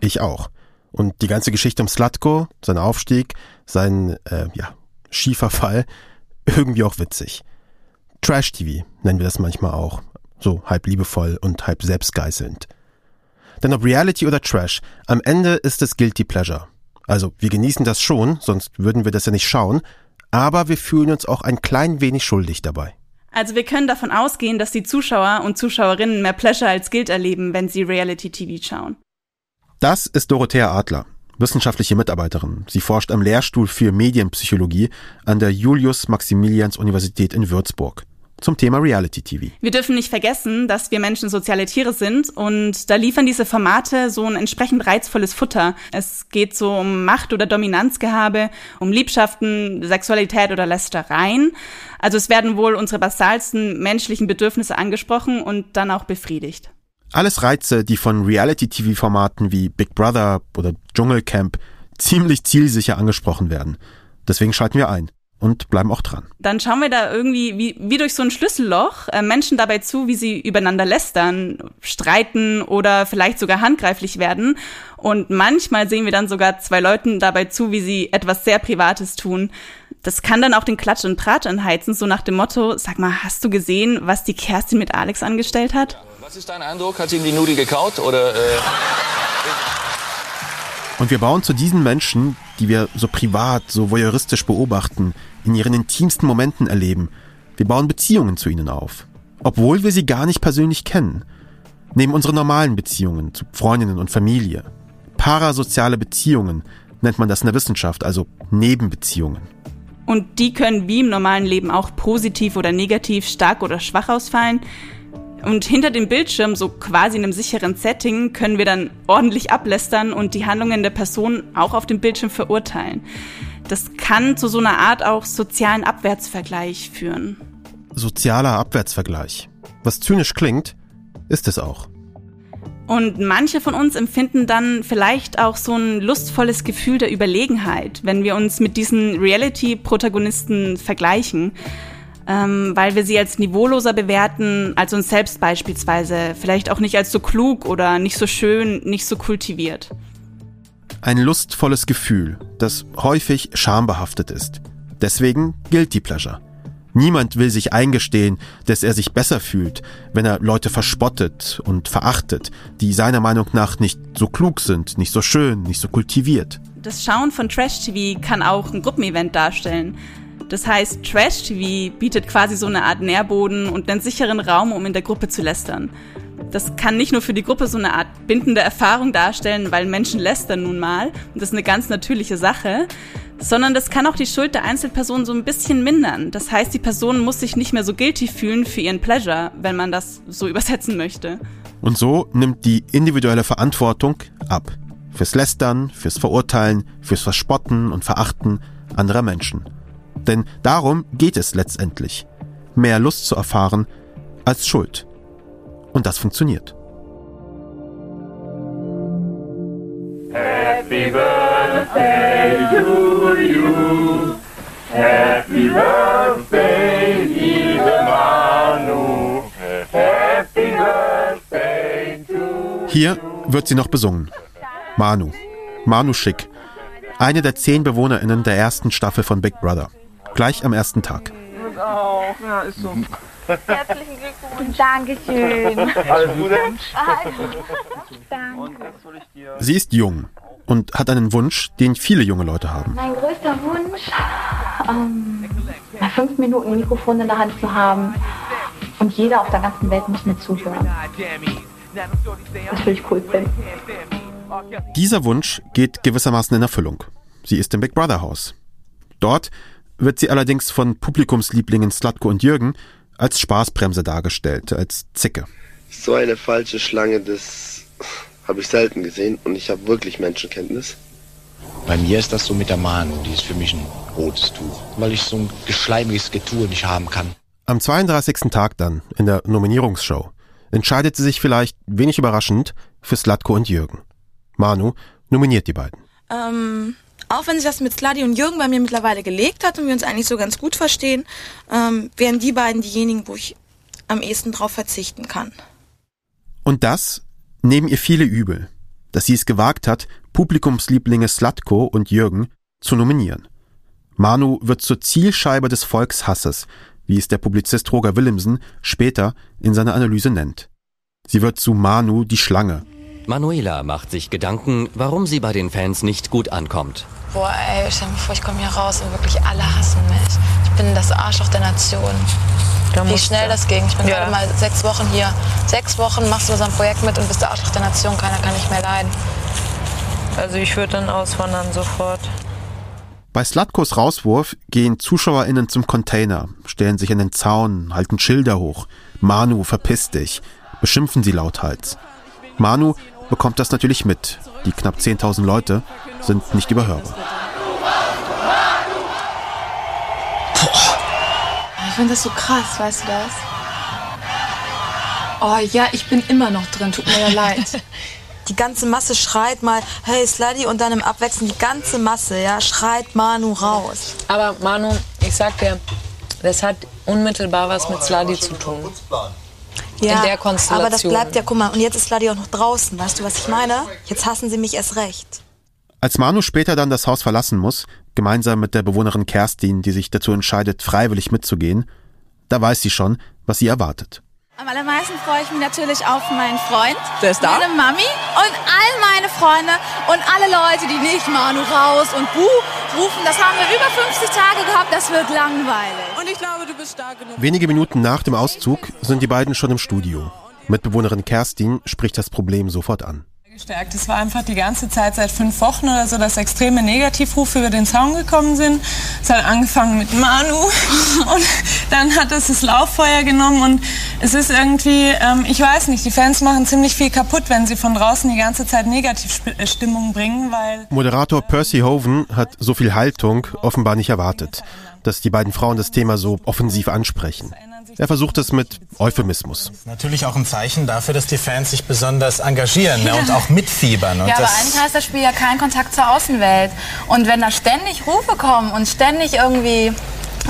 Ich auch. Und die ganze Geschichte um Slatko, sein Aufstieg, sein äh, ja, schiefer Fall, [laughs] irgendwie auch witzig. Trash TV nennen wir das manchmal auch. So halb liebevoll und halb selbstgeißelnd. Denn ob Reality oder Trash, am Ende ist es Guilty Pleasure. Also wir genießen das schon, sonst würden wir das ja nicht schauen, aber wir fühlen uns auch ein klein wenig schuldig dabei. Also wir können davon ausgehen, dass die Zuschauer und Zuschauerinnen mehr Pleasure als Guilt erleben, wenn sie Reality-TV schauen. Das ist Dorothea Adler, wissenschaftliche Mitarbeiterin. Sie forscht am Lehrstuhl für Medienpsychologie an der Julius-Maximilians-Universität in Würzburg zum Thema Reality TV. Wir dürfen nicht vergessen, dass wir Menschen soziale Tiere sind und da liefern diese Formate so ein entsprechend reizvolles Futter. Es geht so um Macht- oder Dominanzgehabe, um Liebschaften, Sexualität oder Lästereien. Also es werden wohl unsere basalsten menschlichen Bedürfnisse angesprochen und dann auch befriedigt. Alles Reize, die von Reality-TV-Formaten wie Big Brother oder Dschungelcamp ziemlich zielsicher angesprochen werden. Deswegen schalten wir ein und bleiben auch dran. Dann schauen wir da irgendwie wie, wie durch so ein Schlüsselloch äh, Menschen dabei zu, wie sie übereinander lästern, streiten oder vielleicht sogar handgreiflich werden. Und manchmal sehen wir dann sogar zwei Leuten dabei zu, wie sie etwas sehr Privates tun. Das kann dann auch den Klatsch und Tratsch anheizen, so nach dem Motto, sag mal, hast du gesehen, was die Kerstin mit Alex angestellt hat? Was ist dein Eindruck? Hat sie ihm die Nudel gekaut oder... Äh und wir bauen zu diesen Menschen, die wir so privat, so voyeuristisch beobachten, in ihren intimsten Momenten erleben. Wir bauen Beziehungen zu ihnen auf, obwohl wir sie gar nicht persönlich kennen. Neben unsere normalen Beziehungen zu Freundinnen und Familie. Parasoziale Beziehungen nennt man das in der Wissenschaft, also Nebenbeziehungen. Und die können wie im normalen Leben auch positiv oder negativ, stark oder schwach ausfallen. Und hinter dem Bildschirm, so quasi in einem sicheren Setting, können wir dann ordentlich ablästern und die Handlungen der Person auch auf dem Bildschirm verurteilen. Das kann zu so einer Art auch sozialen Abwärtsvergleich führen. Sozialer Abwärtsvergleich. Was zynisch klingt, ist es auch. Und manche von uns empfinden dann vielleicht auch so ein lustvolles Gefühl der Überlegenheit, wenn wir uns mit diesen Reality-Protagonisten vergleichen ähm, weil wir sie als niveauloser bewerten als uns selbst beispielsweise, vielleicht auch nicht als so klug oder nicht so schön, nicht so kultiviert. Ein lustvolles Gefühl, das häufig schambehaftet ist. Deswegen gilt die Pleasure. Niemand will sich eingestehen, dass er sich besser fühlt, wenn er Leute verspottet und verachtet, die seiner Meinung nach nicht so klug sind, nicht so schön, nicht so kultiviert. Das Schauen von Trash-TV kann auch ein Gruppenevent darstellen. Das heißt, Trash-TV bietet quasi so eine Art Nährboden und einen sicheren Raum, um in der Gruppe zu lästern. Das kann nicht nur für die Gruppe so eine Art bindende Erfahrung darstellen, weil Menschen lästern nun mal, und das ist eine ganz natürliche Sache, sondern das kann auch die Schuld der Einzelperson so ein bisschen mindern. Das heißt, die Person muss sich nicht mehr so guilty fühlen für ihren Pleasure, wenn man das so [laughs] übersetzen möchte. Und so nimmt die individuelle Verantwortung ab. Fürs Lästern, fürs Verurteilen, fürs Verspotten und Verachten anderer Menschen. Denn darum geht es letztendlich. Mehr Lust zu erfahren als Schuld. Und das funktioniert. Happy birthday to you. Happy birthday, liebe Manu. Happy birthday to Hier wird sie noch besungen. Manu. Manu Schick. Eine der zehn BewohnerInnen der ersten Staffel von Big Brother. Gleich am ersten Tag. auch. Ja, ist so. Herzlichen Glückwunsch. Dankeschön. Alles Gute. Danke. Sie ist jung und hat einen Wunsch, den viele junge Leute haben. Mein größter Wunsch, ähm, mal fünf Minuten ein Mikrofon in der Hand zu haben und jeder auf der ganzen Welt muss mir zuhören. Das würde ich cool finden. Dieser Wunsch geht gewissermaßen in Erfüllung. Sie ist im Big Brother Haus. Dort wird sie allerdings von Publikumslieblingen Slatko und Jürgen als Spaßbremse dargestellt, als Zicke. So eine falsche Schlange, das habe ich selten gesehen und ich habe wirklich Menschenkenntnis. Bei mir ist das so mit der Manu, die ist für mich ein rotes Tuch, weil ich so ein geschleimiges Getue nicht haben kann. Am 32. Tag dann, in der Nominierungsshow, entscheidet sie sich vielleicht, wenig überraschend, für Slatko und Jürgen. Manu nominiert die beiden. Ähm, auch wenn sich das mit Sladi und Jürgen bei mir mittlerweile gelegt hat und wir uns eigentlich so ganz gut verstehen, ähm, wären die beiden diejenigen, wo ich am ehesten drauf verzichten kann. Und das nehmen ihr viele übel, dass sie es gewagt hat, Publikumslieblinge Slatko und Jürgen zu nominieren. Manu wird zur Zielscheibe des Volkshasses, wie es der Publizist Roger Willemsen später in seiner Analyse nennt. Sie wird zu Manu die Schlange. Manuela macht sich Gedanken, warum sie bei den Fans nicht gut ankommt. Boah, ey, stell dir vor, ich komme hier raus und wirklich alle hassen mich. Ich bin das Arschloch der Nation. Wie schnell das ging. Ich bin Ja. gerade mal sechs Wochen hier. Sechs Wochen machst du so ein Projekt mit und bist der Arschloch der Nation. Keiner kann nicht mehr leiden. Also ich würde dann auswandern sofort. Bei Slatkos Rauswurf gehen ZuschauerInnen zum Container, stellen sich an den Zaun, halten Schilder hoch. Manu, verpiss dich. Beschimpfen sie lauthals. Manu bekommt das natürlich mit. Die knapp 10.000 Leute sind nicht überhörbar. Ich finde das so krass, weißt du das? Oh ja, ich bin immer noch drin, tut mir ja leid. [laughs] Die ganze Masse schreit mal, hey Sluddy, und dann im Abwechseln die ganze Masse, ja, schreit Manu raus. Aber Manu, ich sag dir, das hat unmittelbar was mit Sladi zu tun. Ja, In der Konstellation. aber das bleibt ja, guck mal, und jetzt ist Sluddy auch noch draußen, weißt du, was ich meine? Jetzt hassen sie mich erst recht. Als Manu später dann das Haus verlassen muss, gemeinsam mit der Bewohnerin Kerstin, die sich dazu entscheidet, freiwillig mitzugehen, da weiß sie schon, was sie erwartet. Am allermeisten freue ich mich natürlich auf meinen Freund, Der ist da? meine Mami und all meine Freunde und alle Leute, die nicht Manu raus und Buh rufen. Das haben wir über 50 Tage gehabt, das wird langweilig. Und ich glaube, du bist stark genug. Wenige Minuten nach dem Auszug sind die beiden schon im Studio. Mitbewohnerin Kerstin spricht das Problem sofort an. Gestärkt. Es war einfach die ganze Zeit seit fünf Wochen oder so, dass extreme Negativrufe über den Zaun gekommen sind. Es hat angefangen mit Manu [laughs] und dann hat es das Lauffeuer genommen und es ist irgendwie, ähm, ich weiß nicht, die Fans machen ziemlich viel kaputt, wenn sie von draußen die ganze Zeit Negativstimmung bringen, weil Moderator Percy Hoven hat so viel Haltung offenbar nicht erwartet, dass die beiden Frauen das Thema so offensiv ansprechen. Er versucht es mit Euphemismus. Natürlich auch ein Zeichen dafür, dass die Fans sich besonders engagieren ne, und auch mitfiebern. Und Ja, aber das, eigentlich heißt das Spiel ja kein Kontakt zur Außenwelt. Und wenn da ständig Rufe kommen und ständig irgendwie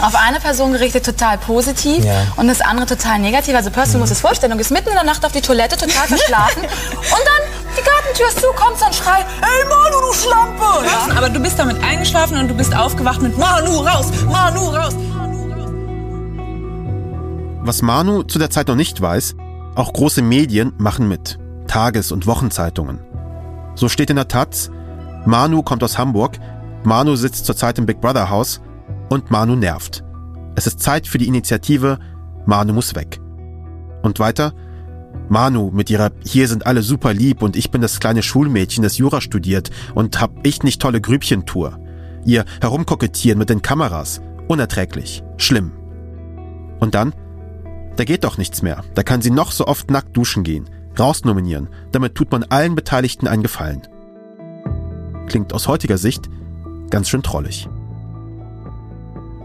auf eine Person gerichtet total positiv Ja. und das andere total negativ. Also Percy, du musst es vorstellen, du gehst mitten in der Nacht auf die Toilette, total verschlafen [laughs] und dann die Gartentür ist zu, kommst und schrei, hey Manu, du Schlampe! Ja. Aber du bist damit eingeschlafen und du bist aufgewacht mit Manu raus, Manu raus. Was Manu zu der Zeit noch nicht weiß, auch große Medien machen mit. Tages- und Wochenzeitungen. So steht in der Taz, Manu kommt aus Hamburg, Manu sitzt zurzeit im Big Brother Haus und Manu nervt. Es ist Zeit für die Initiative Manu muss weg. Und weiter, Manu mit ihrer Hier sind alle super lieb und ich bin das kleine Schulmädchen, das Jura studiert und hab ich nicht tolle Grübchentour. Ihr herumkokettieren mit den Kameras. Unerträglich. Schlimm. Und dann? Da geht doch nichts mehr. Da kann sie noch so oft nackt duschen gehen. Rausnominieren. Damit tut man allen Beteiligten einen Gefallen. Klingt aus heutiger Sicht ganz schön trollig.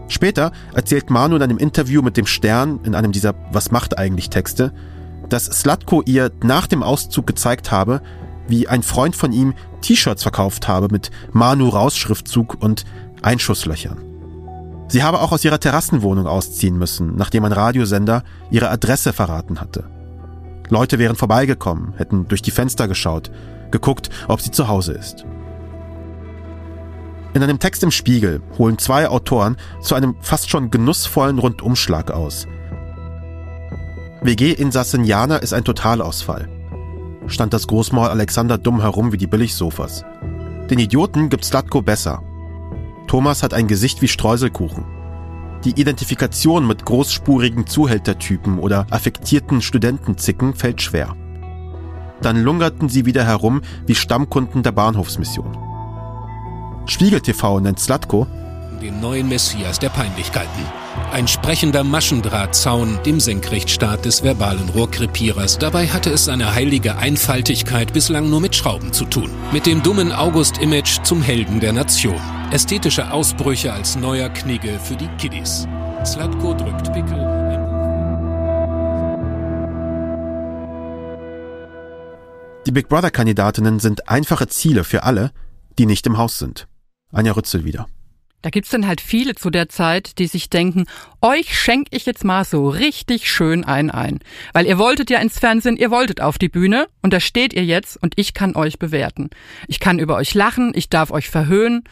Später erzählt Manu in einem Interview mit dem Stern, in einem dieser Was macht eigentlich Texte, dass Slatko ihr nach dem Auszug gezeigt habe, wie ein Freund von ihm T-Shirts verkauft habe mit Manu raus Schriftzug und Einschusslöchern. Sie habe auch aus ihrer Terrassenwohnung ausziehen müssen, nachdem ein Radiosender ihre Adresse verraten hatte. Leute wären vorbeigekommen, hätten durch die Fenster geschaut, geguckt, ob sie zu Hause ist. In einem Text im Spiegel holen zwei Autoren zu einem fast schon genussvollen Rundumschlag aus. WG-Insassin Jana ist ein Totalausfall. Stand das Großmaul Alexander dumm herum wie die Billigsofas. Den Idioten gibt Slatko besser. Thomas hat ein Gesicht wie Streuselkuchen. Die Identifikation mit großspurigen Zuhältertypen oder affektierten Studentenzicken fällt schwer. Dann lungerten sie wieder herum wie Stammkunden der Bahnhofsmission. Spiegel TV nennt Slatko den neuen Messias der Peinlichkeiten. Ein sprechender Maschendrahtzaun dem Senkrechtstab des verbalen Rohrkrepierers. Dabei hatte es seine heilige Einfaltigkeit bislang nur mit Schrauben zu tun. Mit dem dummen August-Image zum Helden der Nation. Ästhetische Ausbrüche als neuer Knigge für die Kiddies. Slatko drückt Pickel. Die Big Brother-Kandidatinnen sind einfache Ziele für alle, die nicht im Haus sind. Anja Rützel wieder. Da gibt's dann halt viele zu der Zeit, die sich denken, euch schenk ich jetzt mal so richtig schön ein ein. Weil ihr wolltet ja ins Fernsehen, ihr wolltet auf die Bühne und da steht ihr jetzt und ich kann euch bewerten. Ich kann über euch lachen, ich darf euch verhöhnen.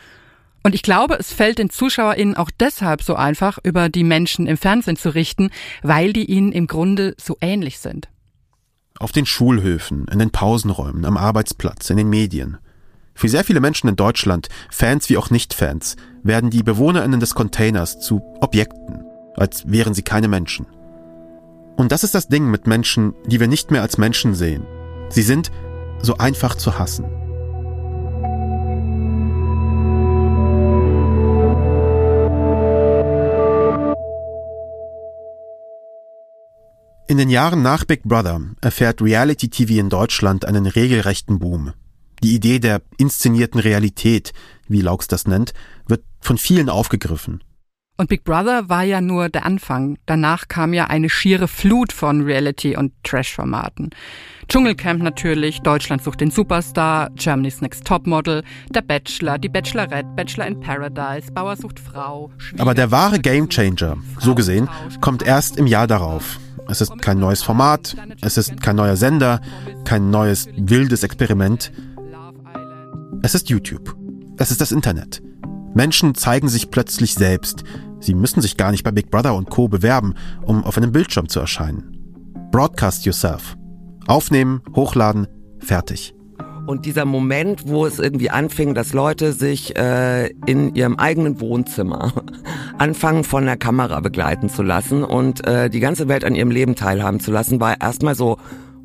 Und ich glaube, es fällt den ZuschauerInnen auch deshalb so einfach, über die Menschen im Fernsehen zu richten, weil die ihnen im Grunde so ähnlich sind. Auf den Schulhöfen, in den Pausenräumen, am Arbeitsplatz, in den Medien. Für sehr viele Menschen in Deutschland, Fans wie auch Nicht-Fans, werden die BewohnerInnen des Containers zu Objekten, als wären sie keine Menschen. Und das ist das Ding mit Menschen, die wir nicht mehr als Menschen sehen. Sie sind so einfach zu hassen. In den Jahren nach Big Brother erfährt Reality TV in Deutschland einen regelrechten Boom. Die Idee der inszenierten Realität, wie Laux das nennt, wird von vielen aufgegriffen. Und Big Brother war ja nur der Anfang. Danach kam ja eine schiere Flut von Reality- und Trash-Formaten. Dschungelcamp natürlich, Deutschland sucht den Superstar, Germany's Next Topmodel, Der Bachelor, Die Bachelorette, Bachelor in Paradise, Bauer sucht Frau. Aber der wahre Gamechanger, so gesehen, kommt erst im Jahr darauf. Es ist kein neues Format, es ist kein neuer Sender, kein neues wildes Experiment. Es ist YouTube. Es ist das Internet. Menschen zeigen sich plötzlich selbst. Sie müssen sich gar nicht bei Big Brother und Co. bewerben, um auf einem Bildschirm zu erscheinen. Broadcast yourself. Aufnehmen, hochladen, fertig. Und dieser Moment, wo es irgendwie anfing, dass Leute sich äh, in ihrem eigenen Wohnzimmer [laughs] anfangen, von der Kamera begleiten zu lassen und äh, die ganze Welt an ihrem Leben teilhaben zu lassen, war erstmal so,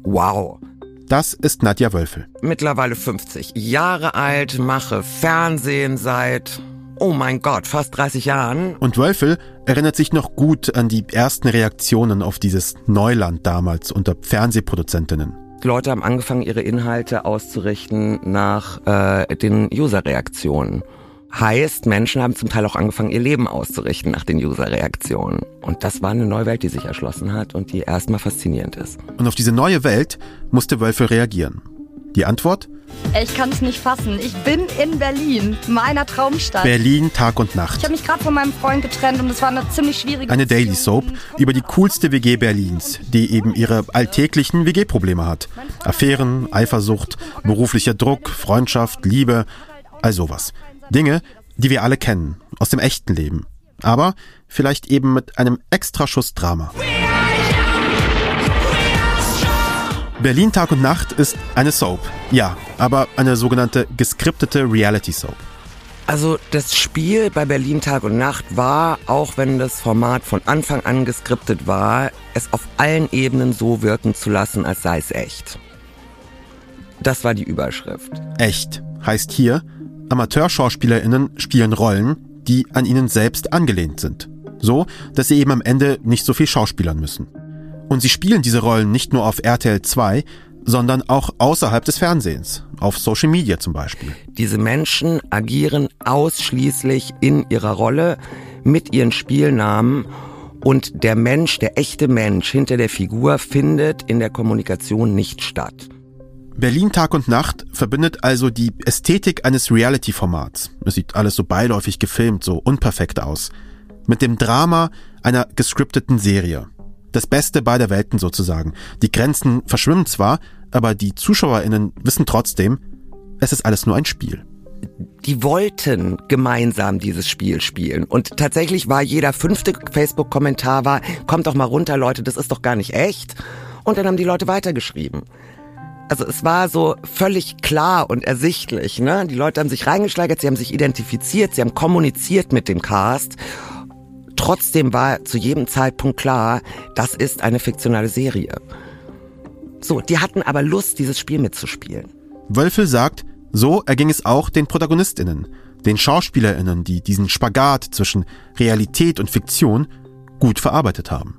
wow. Das ist Nadja Wölfel. Mittlerweile 50 Jahre alt, mache Fernsehen seit, oh mein Gott, fast 30 Jahren. Und Wölfel erinnert sich noch gut an die ersten Reaktionen auf dieses Neuland damals unter Fernsehproduzentinnen. Leute haben angefangen, ihre Inhalte auszurichten nach äh, den User-Reaktionen. Heißt, Menschen haben zum Teil auch angefangen, ihr Leben auszurichten nach den User-Reaktionen. Und das war eine neue Welt, die sich erschlossen hat und die erstmal faszinierend ist. Und auf diese neue Welt musste Wölfel reagieren. Die Antwort? Ich kann es nicht fassen. Ich bin in Berlin, meiner Traumstadt. Berlin Tag und Ich Nacht. habe mich gerade von meinem Freund getrennt und es war eine ziemlich schwierige Eine Daily Soap über die coolste WG Berlins, die eben ihre alltäglichen WG-Probleme hat. Affären, Eifersucht, beruflicher Druck, Freundschaft, Liebe, all sowas. Dinge, die wir alle kennen, aus dem echten Leben. Aber vielleicht eben mit einem Extraschuss Drama. Berlin Tag und Nacht ist eine Soap. Ja, aber eine sogenannte geskriptete Reality Soap. Also das Spiel bei Berlin Tag und Nacht war, auch wenn das Format von Anfang an geskriptet war, es auf allen Ebenen so wirken zu lassen, als sei es echt. Das war die Überschrift. Echt heißt hier, AmateurschauspielerInnen spielen Rollen, die an ihnen selbst angelehnt sind. So, dass sie eben am Ende nicht so viel schauspielern müssen. Und sie spielen diese Rollen nicht nur auf RTL 2, sondern auch außerhalb des Fernsehens, auf Social Media zum Beispiel. Diese Menschen agieren ausschließlich in ihrer Rolle mit ihren Spielnamen und der Mensch, der echte Mensch hinter der Figur findet in der Kommunikation nicht statt. Berlin Tag und Nacht verbindet also die Ästhetik eines Reality-Formats. Es sieht alles so beiläufig gefilmt, so unperfekt aus. Mit dem Drama einer gescripteten Serie. Das Beste beider Welten sozusagen. Die Grenzen verschwimmen zwar, aber die ZuschauerInnen wissen trotzdem, es ist alles nur ein Spiel. Die wollten gemeinsam dieses Spiel spielen. Und tatsächlich war jeder fünfte Facebook-Kommentar war, kommt doch mal runter, Leute, das ist doch gar nicht echt. Und dann haben die Leute weitergeschrieben. Also es war so völlig klar und ersichtlich. Ne? Die Leute haben sich reingesteigert, sie haben sich identifiziert, sie haben kommuniziert mit dem Cast. Trotzdem war zu jedem Zeitpunkt klar, das ist eine fiktionale Serie. So, die hatten aber Lust, dieses Spiel mitzuspielen. Wölfel sagt, so erging es auch den ProtagonistInnen, den SchauspielerInnen, die diesen Spagat zwischen Realität und Fiktion gut verarbeitet haben.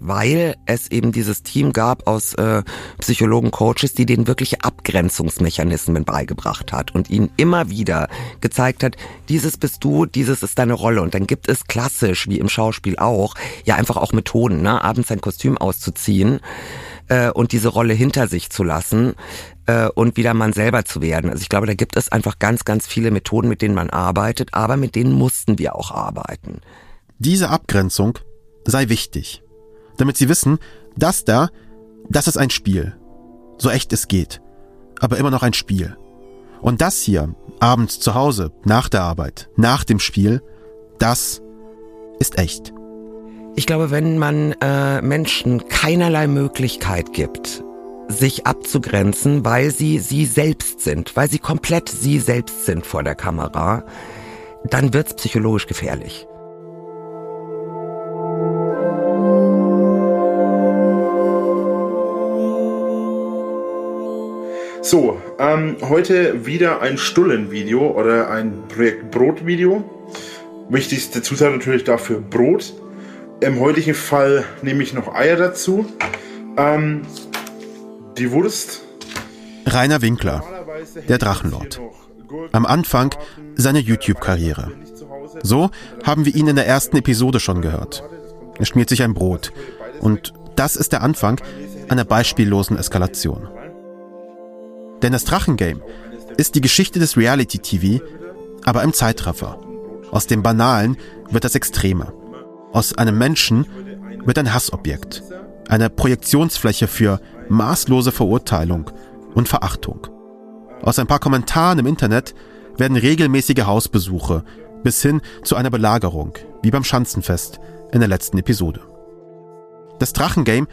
Weil es eben dieses Team gab aus äh, Psychologen, Coaches, die denen wirkliche Abgrenzungsmechanismen beigebracht hat und ihnen immer wieder gezeigt hat, dieses bist du, dieses ist deine Rolle. Und dann gibt es klassisch, wie im Schauspiel auch, ja einfach auch Methoden, ne? abends ein Kostüm auszuziehen äh, und diese Rolle hinter sich zu lassen äh, und wieder man selber zu werden. Also ich glaube, da gibt es einfach ganz, ganz viele Methoden, mit denen man arbeitet, aber mit denen mussten wir auch arbeiten. Diese Abgrenzung sei wichtig, damit sie wissen, das da, das ist ein Spiel. So echt es geht. Aber immer noch ein Spiel. Und das hier, abends zu Hause, nach der Arbeit, nach dem Spiel, das ist echt. Ich glaube, wenn man äh, Menschen keinerlei Möglichkeit gibt, sich abzugrenzen, weil sie sie selbst sind, weil sie komplett sie selbst sind vor der Kamera, dann wird's psychologisch gefährlich. So, ähm, heute wieder ein Stullenvideo oder ein Projekt Brot-Video. Wichtigste Zutat natürlich dafür Brot. Im heutigen Fall nehme ich noch Eier dazu. Ähm, die Wurst. Rainer Winkler, der Drachenlord. Am Anfang seiner YouTube-Karriere. So haben wir ihn in der ersten Episode schon gehört. Er schmiert sich ein Brot. Und das ist der Anfang einer beispiellosen Eskalation. Denn das Drachengame ist die Geschichte des Reality-TV, aber im Zeitraffer. Aus dem Banalen wird das Extreme. Aus einem Menschen wird ein Hassobjekt. Eine Projektionsfläche für maßlose Verurteilung und Verachtung. Aus ein paar Kommentaren im Internet werden regelmäßige Hausbesuche bis hin zu einer Belagerung, wie beim Schanzenfest in der letzten Episode. Das Drachengame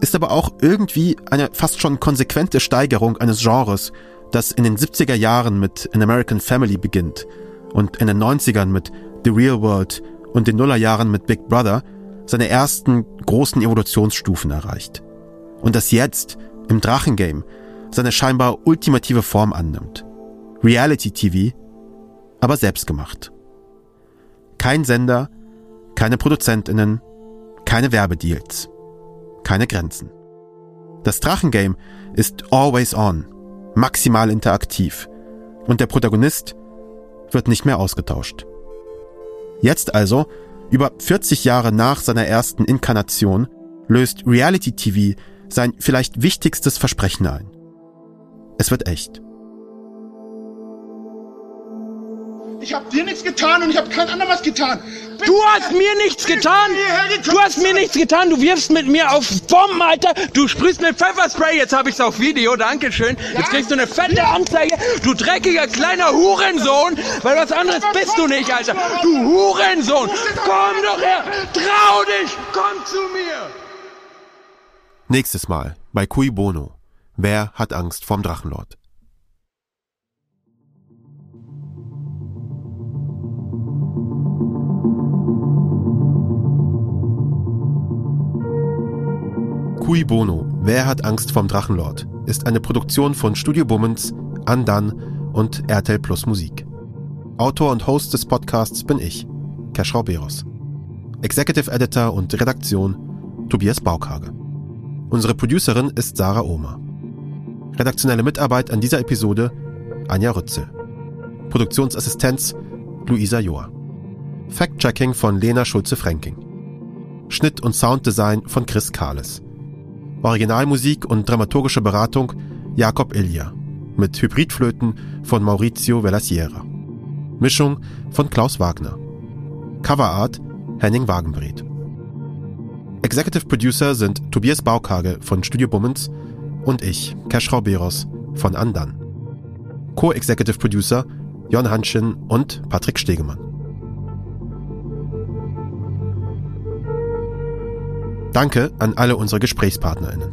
ist aber auch irgendwie eine fast schon konsequente Steigerung eines Genres, das in den 70er Jahren mit An American Family beginnt und in den 90ern mit The Real World und den Nullerjahren mit Big Brother seine ersten großen Evolutionsstufen erreicht. Und das jetzt im Drachengame seine scheinbar ultimative Form annimmt. Reality TV, aber selbstgemacht. Kein Sender, keine Produzentinnen, keine Werbedeals, keine Grenzen. Das Drachengame ist always on, maximal interaktiv und der Protagonist wird nicht mehr ausgetauscht. Jetzt also, über 40 Jahre nach seiner ersten Inkarnation, löst Reality TV sein vielleicht wichtigstes Versprechen ein. Es wird echt. Ich habe dir nichts getan und ich habe kein anderem was getan. Du hast mir nichts getan. Du hast mir nichts getan. Du wirfst mit mir auf Bomben, Alter. Du sprühst mit Pfefferspray. Jetzt habe ich's auf Video. Dankeschön. Jetzt kriegst du eine fette Anzeige. Du dreckiger kleiner Hurensohn. Weil was anderes bist du nicht, Alter. Du Hurensohn. Komm doch her. Trau dich. Komm zu mir. Nächstes Mal bei Cui Bono. Wer hat Angst vorm Drachenlord? Cui Bono, Wer hat Angst vorm Drachenlord? ist eine Produktion von Studio Bummens, Andan und RTL Plus Musik. Autor und Host des Podcasts bin ich, Keschrau Beros. Executive Editor und Redaktion Tobias Baukage. Unsere Producerin ist Sarah Ohmer. Redaktionelle Mitarbeit an dieser Episode Anja Rützel. Produktionsassistenz Luisa Joa. Fact-Checking von Lena Schulze-Fränking. Schnitt und Sounddesign von Chris Kahles. Originalmusik und dramaturgische Beratung Jakob Ilja. Mit Hybridflöten von Maurizio Vellasiera. Mischung von Klaus Wagner. Coverart Henning Wagenbreth. Executive Producer sind Tobias Baukage von Studio Bummens und ich, Keschrau Beros von Andan. Co-Executive Producer Jon Hanschen und Patrick Stegemann. Danke an alle unsere GesprächspartnerInnen.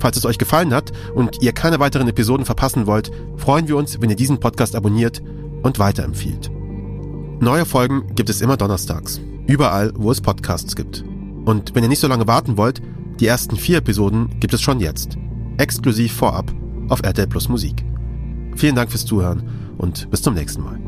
Falls es euch gefallen hat und ihr keine weiteren Episoden verpassen wollt, freuen wir uns, wenn ihr diesen Podcast abonniert und weiterempfiehlt. Neue Folgen gibt es immer donnerstags, überall, wo es Podcasts gibt. Und wenn ihr nicht so lange warten wollt, die ersten vier Episoden gibt es schon jetzt, exklusiv vorab auf RTL Plus Musik. Vielen Dank fürs Zuhören und bis zum nächsten Mal.